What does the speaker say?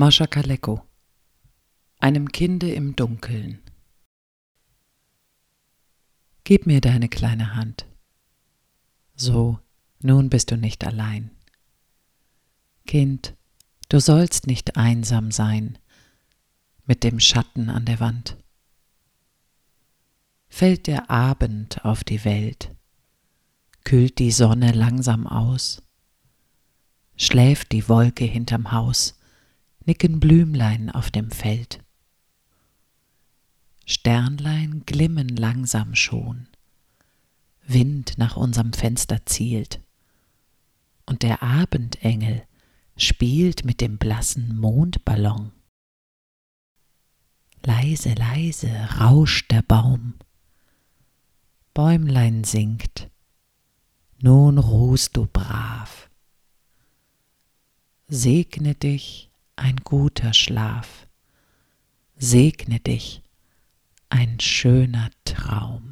Mascha Kaleko Einem Kinde im Dunkeln Gib mir deine kleine Hand. So, nun bist du nicht allein. Kind, du sollst nicht einsam sein mit dem Schatten an der Wand. Fällt der Abend auf die Welt, kühlt die Sonne langsam aus, schläft die Wolke hinterm Haus, nicken Blümlein auf dem Feld. Sternlein glimmen langsam schon, Wind nach unserem Fenster zielt, und der Abendengel spielt mit dem blassen Mondballon. Leise, leise rauscht der Baum, Bäumlein singt, nun ruhst du brav. Segne dich ein guter Schlaf, segne dich ein schöner Traum.